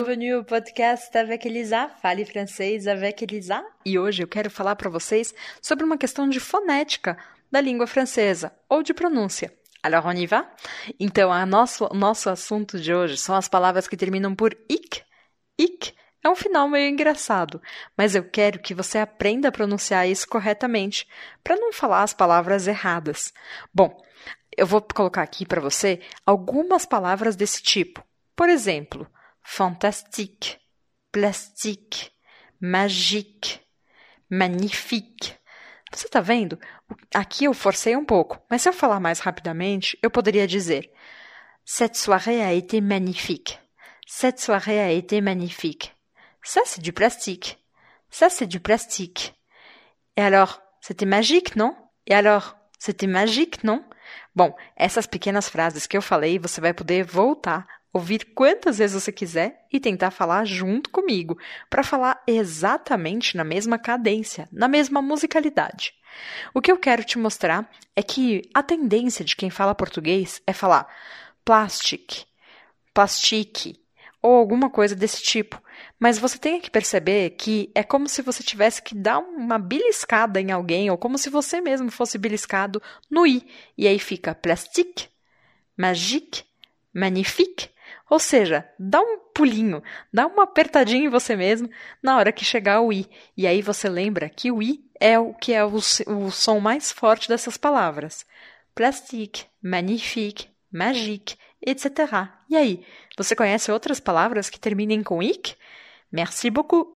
Bienvenue au podcast avec Elisa, fale francês avec Elisa. E hoje eu quero falar para vocês sobre uma questão de fonética da língua francesa ou de pronúncia. Alors on y va? Então, nosso, nosso assunto de hoje são as palavras que terminam por ic. Ic é um final meio engraçado, mas eu quero que você aprenda a pronunciar isso corretamente, para não falar as palavras erradas. Bom, eu vou colocar aqui para você algumas palavras desse tipo. Por exemplo, fantastique, plastique, magique, magnifique. Você está vendo? Aqui eu forcei um pouco, mas se eu falar mais rapidamente, eu poderia dizer: Cette soirée a été magnifique. Cette soirée a été magnifique. Ça, c'est du plastique. Ça, c'est du plastique. Et alors, c'était magique, non? E alors, c'était magique, non? Bom, essas pequenas frases que eu falei, você vai poder voltar ouvir quantas vezes você quiser e tentar falar junto comigo, para falar exatamente na mesma cadência, na mesma musicalidade. O que eu quero te mostrar é que a tendência de quem fala português é falar plastic, plastique ou alguma coisa desse tipo. Mas você tem que perceber que é como se você tivesse que dar uma beliscada em alguém, ou como se você mesmo fosse beliscado no i. E aí fica plastique, magique, magnifique ou seja, dá um pulinho, dá uma apertadinha em você mesmo na hora que chegar o i. E aí você lembra que o i é o que é o, o som mais forte dessas palavras. Plastique, magnifique, magique, etc. E aí, você conhece outras palavras que terminem com ic? Merci beaucoup!